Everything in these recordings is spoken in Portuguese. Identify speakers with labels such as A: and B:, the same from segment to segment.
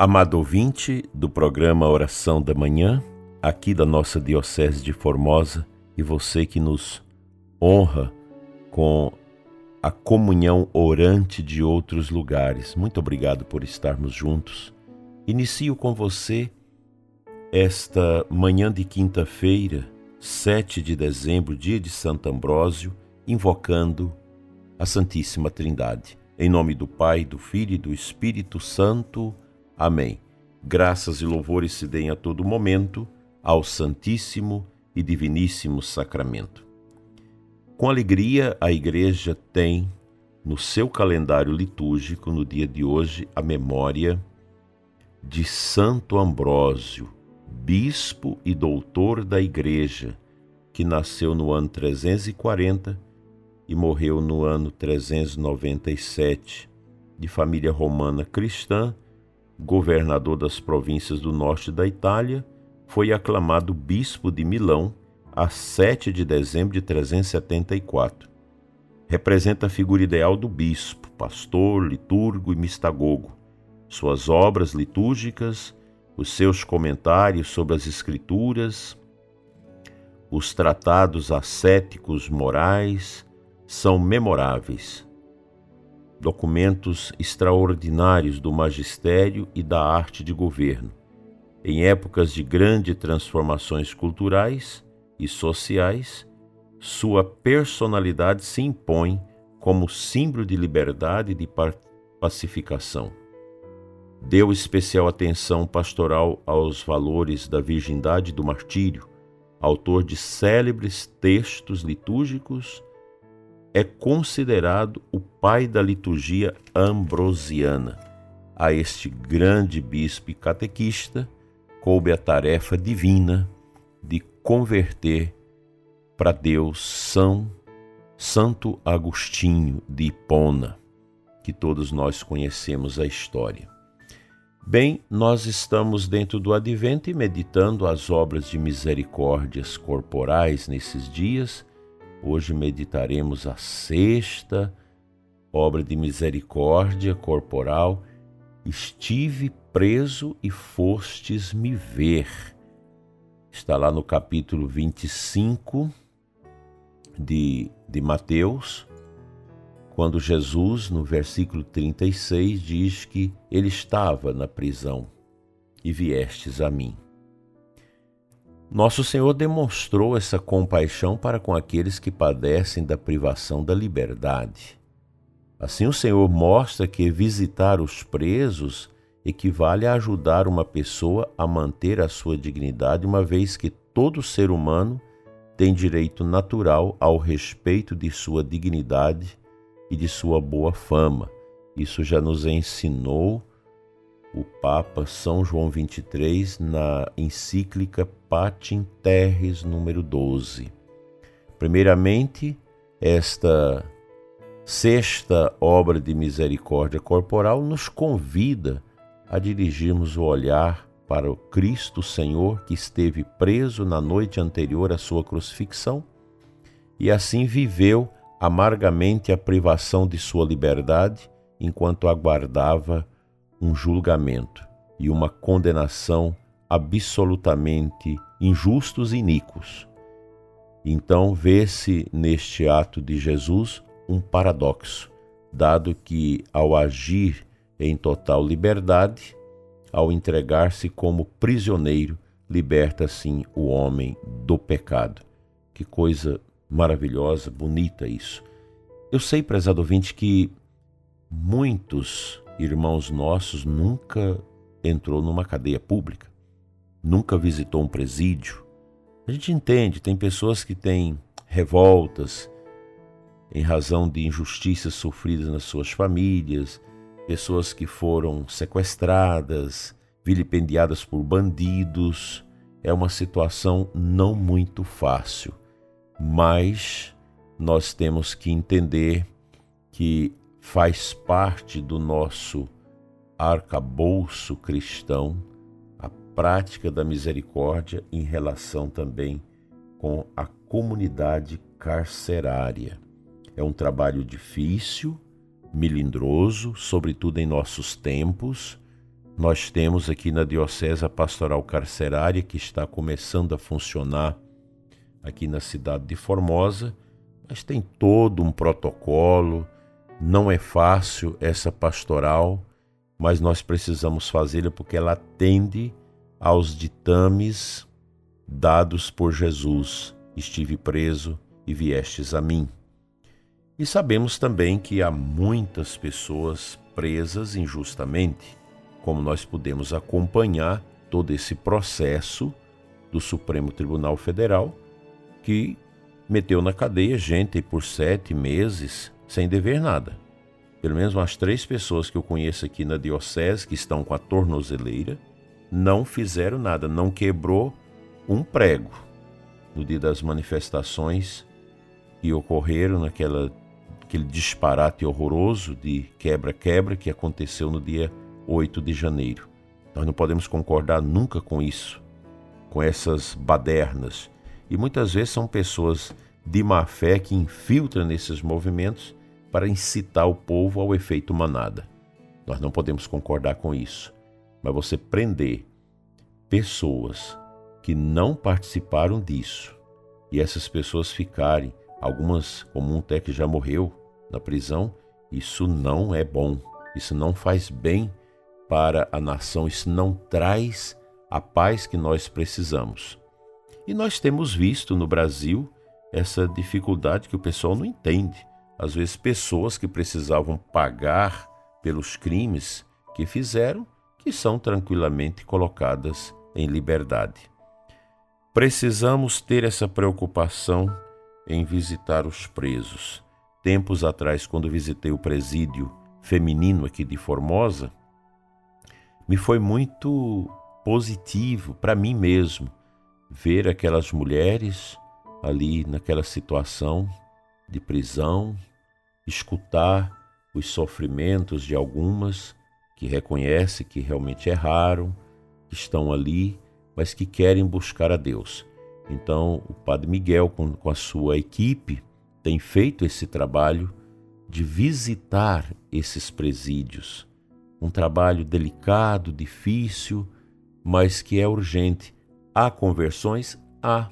A: Amado ouvinte do programa Oração da Manhã, aqui da nossa Diocese de Formosa, e você que nos honra com a comunhão orante de outros lugares. Muito obrigado por estarmos juntos. Inicio com você esta manhã de quinta-feira, 7 de dezembro, dia de Santo Ambrósio, invocando a Santíssima Trindade. Em nome do Pai, do Filho e do Espírito Santo. Amém. Graças e louvores se deem a todo momento ao Santíssimo e Diviníssimo Sacramento. Com alegria, a Igreja tem no seu calendário litúrgico, no dia de hoje, a memória de Santo Ambrósio, bispo e doutor da Igreja, que nasceu no ano 340 e morreu no ano 397, de família romana cristã governador das províncias do norte da Itália, foi aclamado bispo de Milão a 7 de dezembro de 374. Representa a figura ideal do bispo, pastor, liturgo e mistagogo. Suas obras litúrgicas, os seus comentários sobre as Escrituras, os tratados ascéticos morais são memoráveis documentos extraordinários do magistério e da arte de governo. Em épocas de grandes transformações culturais e sociais, sua personalidade se impõe como símbolo de liberdade e de pacificação. Deu especial atenção pastoral aos valores da virgindade e do martírio, autor de célebres textos litúrgicos é considerado o pai da liturgia ambrosiana. A este grande bispo catequista coube a tarefa divina de converter para Deus São Santo Agostinho de Hipona, que todos nós conhecemos a história. Bem, nós estamos dentro do advento e meditando as obras de misericórdias corporais nesses dias Hoje meditaremos a sexta obra de misericórdia corporal. Estive preso e fostes me ver. Está lá no capítulo 25 de, de Mateus, quando Jesus, no versículo 36, diz que ele estava na prisão e viestes a mim. Nosso Senhor demonstrou essa compaixão para com aqueles que padecem da privação da liberdade. Assim, o Senhor mostra que visitar os presos equivale a ajudar uma pessoa a manter a sua dignidade, uma vez que todo ser humano tem direito natural ao respeito de sua dignidade e de sua boa fama. Isso já nos ensinou o Papa São João XXIII na encíclica Patim Terres número 12. Primeiramente, esta sexta obra de misericórdia corporal nos convida a dirigirmos o olhar para o Cristo Senhor que esteve preso na noite anterior à sua crucifixão e assim viveu amargamente a privação de sua liberdade enquanto aguardava um julgamento e uma condenação absolutamente injustos e iníquos. Então vê-se neste ato de Jesus um paradoxo, dado que, ao agir em total liberdade, ao entregar-se como prisioneiro, liberta assim o homem do pecado. Que coisa maravilhosa, bonita isso. Eu sei, prezado ouvinte, que muitos irmãos nossos, nunca entrou numa cadeia pública, nunca visitou um presídio. A gente entende, tem pessoas que têm revoltas em razão de injustiças sofridas nas suas famílias, pessoas que foram sequestradas, vilipendiadas por bandidos. É uma situação não muito fácil, mas nós temos que entender que faz parte do nosso arcabouço cristão a prática da misericórdia em relação também com a comunidade carcerária. É um trabalho difícil, melindroso, sobretudo em nossos tempos, Nós temos aqui na Diocese a Pastoral Carcerária, que está começando a funcionar aqui na cidade de Formosa, mas tem todo um protocolo. Não é fácil essa pastoral, mas nós precisamos fazê-la porque ela atende aos ditames dados por Jesus. Estive preso e viestes a mim. E sabemos também que há muitas pessoas presas injustamente, como nós podemos acompanhar todo esse processo do Supremo Tribunal Federal, que meteu na cadeia gente por sete meses sem dever nada. Pelo menos umas três pessoas que eu conheço aqui na Diocese que estão com a tornozeleira não fizeram nada, não quebrou um prego no dia das manifestações que ocorreram naquela aquele disparate horroroso de quebra-quebra que aconteceu no dia 8 de janeiro. Nós não podemos concordar nunca com isso, com essas badernas. E muitas vezes são pessoas de má fé que infiltram nesses movimentos para incitar o povo ao efeito manada. Nós não podemos concordar com isso. Mas você prender pessoas que não participaram disso e essas pessoas ficarem, algumas, como um até que já morreu na prisão, isso não é bom. Isso não faz bem para a nação, isso não traz a paz que nós precisamos. E nós temos visto no Brasil essa dificuldade que o pessoal não entende. Às vezes, pessoas que precisavam pagar pelos crimes que fizeram, que são tranquilamente colocadas em liberdade. Precisamos ter essa preocupação em visitar os presos. Tempos atrás, quando visitei o presídio feminino aqui de Formosa, me foi muito positivo para mim mesmo ver aquelas mulheres ali naquela situação de prisão, escutar os sofrimentos de algumas que reconhecem que realmente erraram, que estão ali, mas que querem buscar a Deus. Então, o Padre Miguel, com, com a sua equipe, tem feito esse trabalho de visitar esses presídios. Um trabalho delicado, difícil, mas que é urgente. Há conversões? Há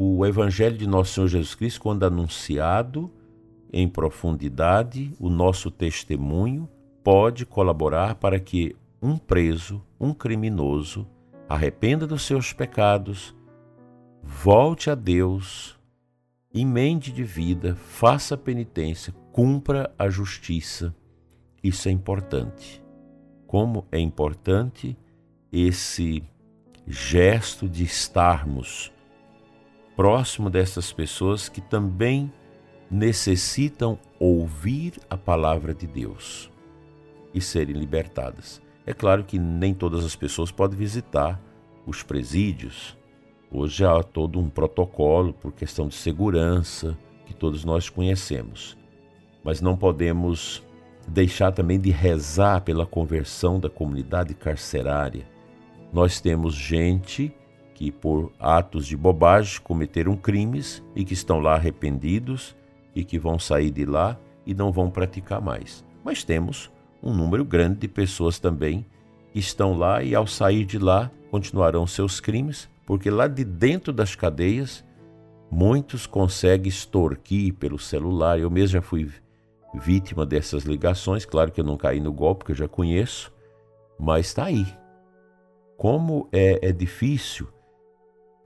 A: o Evangelho de Nosso Senhor Jesus Cristo, quando anunciado em profundidade, o nosso testemunho pode colaborar para que um preso, um criminoso, arrependa dos seus pecados, volte a Deus, emende de vida, faça penitência, cumpra a justiça. Isso é importante. Como é importante esse gesto de estarmos próximo dessas pessoas que também necessitam ouvir a palavra de Deus e serem libertadas. É claro que nem todas as pessoas podem visitar os presídios. Hoje há todo um protocolo por questão de segurança que todos nós conhecemos. Mas não podemos deixar também de rezar pela conversão da comunidade carcerária. Nós temos gente que por atos de bobagem cometeram crimes e que estão lá arrependidos e que vão sair de lá e não vão praticar mais. Mas temos um número grande de pessoas também que estão lá e ao sair de lá continuarão seus crimes, porque lá de dentro das cadeias muitos conseguem extorquir pelo celular. Eu mesmo já fui vítima dessas ligações, claro que eu não caí no golpe, que eu já conheço, mas está aí. Como é, é difícil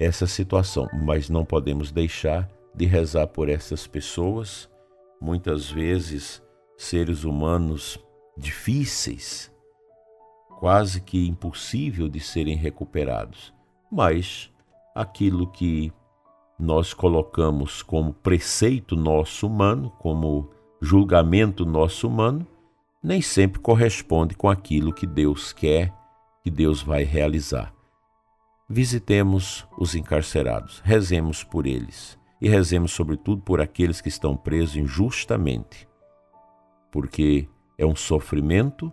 A: essa situação, mas não podemos deixar de rezar por essas pessoas, muitas vezes seres humanos difíceis, quase que impossível de serem recuperados. Mas aquilo que nós colocamos como preceito nosso humano, como julgamento nosso humano, nem sempre corresponde com aquilo que Deus quer, que Deus vai realizar. Visitemos os encarcerados, rezemos por eles e rezemos, sobretudo, por aqueles que estão presos injustamente, porque é um sofrimento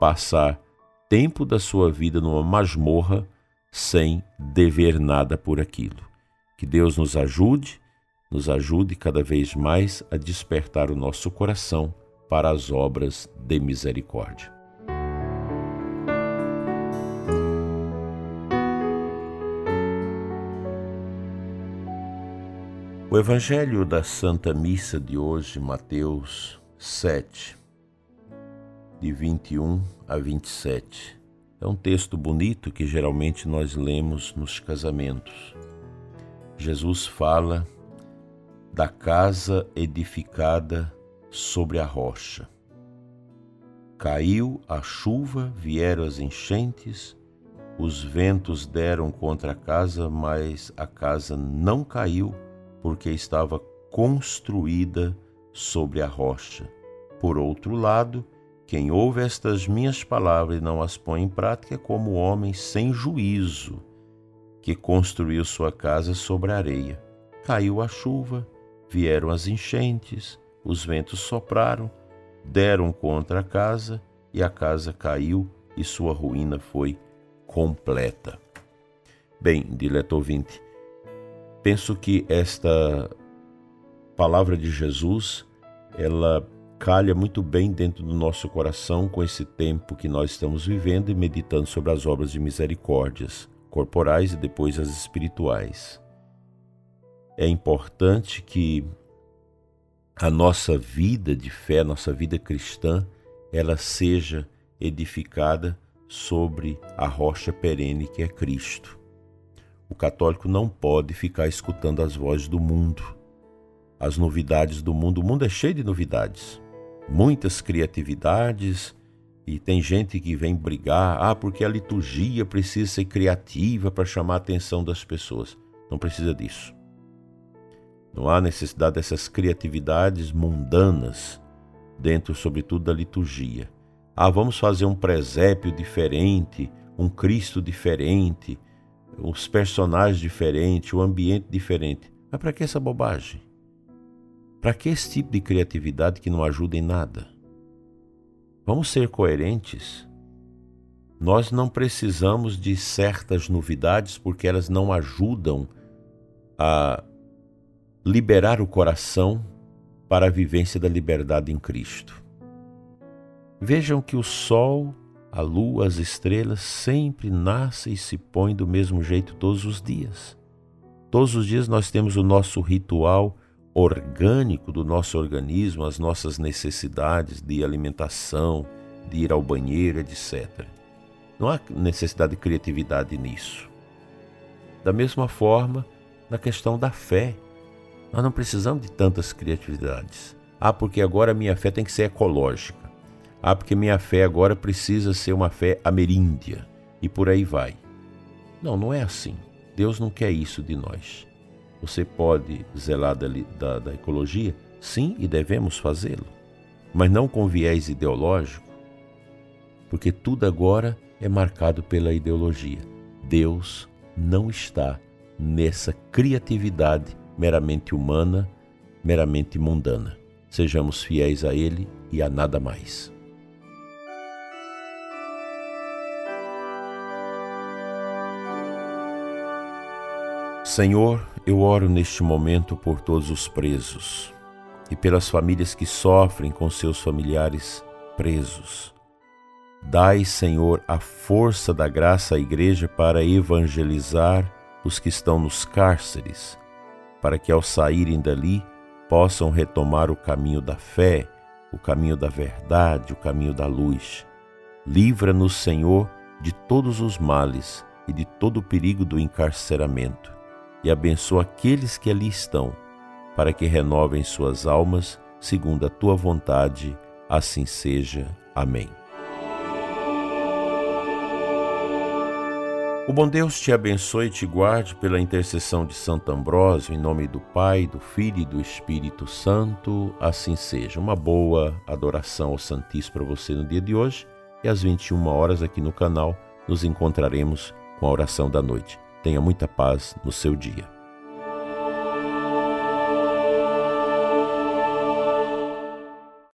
A: passar tempo da sua vida numa masmorra sem dever nada por aquilo. Que Deus nos ajude, nos ajude cada vez mais a despertar o nosso coração para as obras de misericórdia. O Evangelho da Santa Missa de hoje, Mateus 7, de 21 a 27. É um texto bonito que geralmente nós lemos nos casamentos. Jesus fala da casa edificada sobre a rocha. Caiu a chuva, vieram as enchentes, os ventos deram contra a casa, mas a casa não caiu porque estava construída sobre a rocha. Por outro lado, quem ouve estas minhas palavras e não as põe em prática é como o homem sem juízo, que construiu sua casa sobre a areia. Caiu a chuva, vieram as enchentes, os ventos sopraram, deram contra a casa e a casa caiu e sua ruína foi completa. Bem, dileto ouvinte, Penso que esta palavra de Jesus, ela calha muito bem dentro do nosso coração com esse tempo que nós estamos vivendo e meditando sobre as obras de misericórdias corporais e depois as espirituais. É importante que a nossa vida de fé, nossa vida cristã, ela seja edificada sobre a rocha perene que é Cristo. O católico não pode ficar escutando as vozes do mundo, as novidades do mundo. O mundo é cheio de novidades, muitas criatividades, e tem gente que vem brigar, ah, porque a liturgia precisa ser criativa para chamar a atenção das pessoas. Não precisa disso. Não há necessidade dessas criatividades mundanas dentro, sobretudo, da liturgia. Ah, vamos fazer um presépio diferente, um Cristo diferente, os personagens diferentes, o ambiente diferente. Mas para que essa bobagem? Para que esse tipo de criatividade que não ajuda em nada? Vamos ser coerentes. Nós não precisamos de certas novidades porque elas não ajudam a liberar o coração para a vivência da liberdade em Cristo. Vejam que o sol a lua, as estrelas sempre nascem e se põem do mesmo jeito todos os dias. Todos os dias nós temos o nosso ritual orgânico do nosso organismo, as nossas necessidades de alimentação, de ir ao banheiro, etc. Não há necessidade de criatividade nisso. Da mesma forma, na questão da fé, nós não precisamos de tantas criatividades. Ah, porque agora a minha fé tem que ser ecológica. Ah, porque minha fé agora precisa ser uma fé ameríndia e por aí vai. Não, não é assim. Deus não quer isso de nós. Você pode zelar da, da, da ecologia? Sim, e devemos fazê-lo. Mas não com viés ideológico, porque tudo agora é marcado pela ideologia. Deus não está nessa criatividade meramente humana, meramente mundana. Sejamos fiéis a Ele e a nada mais. Senhor, eu oro neste momento por todos os presos e pelas famílias que sofrem com seus familiares presos. Dai, Senhor, a força da graça à Igreja para evangelizar os que estão nos cárceres, para que ao saírem dali possam retomar o caminho da fé, o caminho da verdade, o caminho da luz. Livra-nos, Senhor, de todos os males e de todo o perigo do encarceramento e abençoa aqueles que ali estão, para que renovem suas almas segundo a tua vontade, assim seja. Amém. O bom Deus te abençoe e te guarde pela intercessão de Santo Ambrósio, em nome do Pai, do Filho e do Espírito Santo, assim seja. Uma boa adoração ao Santíssimo para você no dia de hoje e às 21 horas aqui no canal nos encontraremos com a oração da noite. Tenha muita paz no seu dia.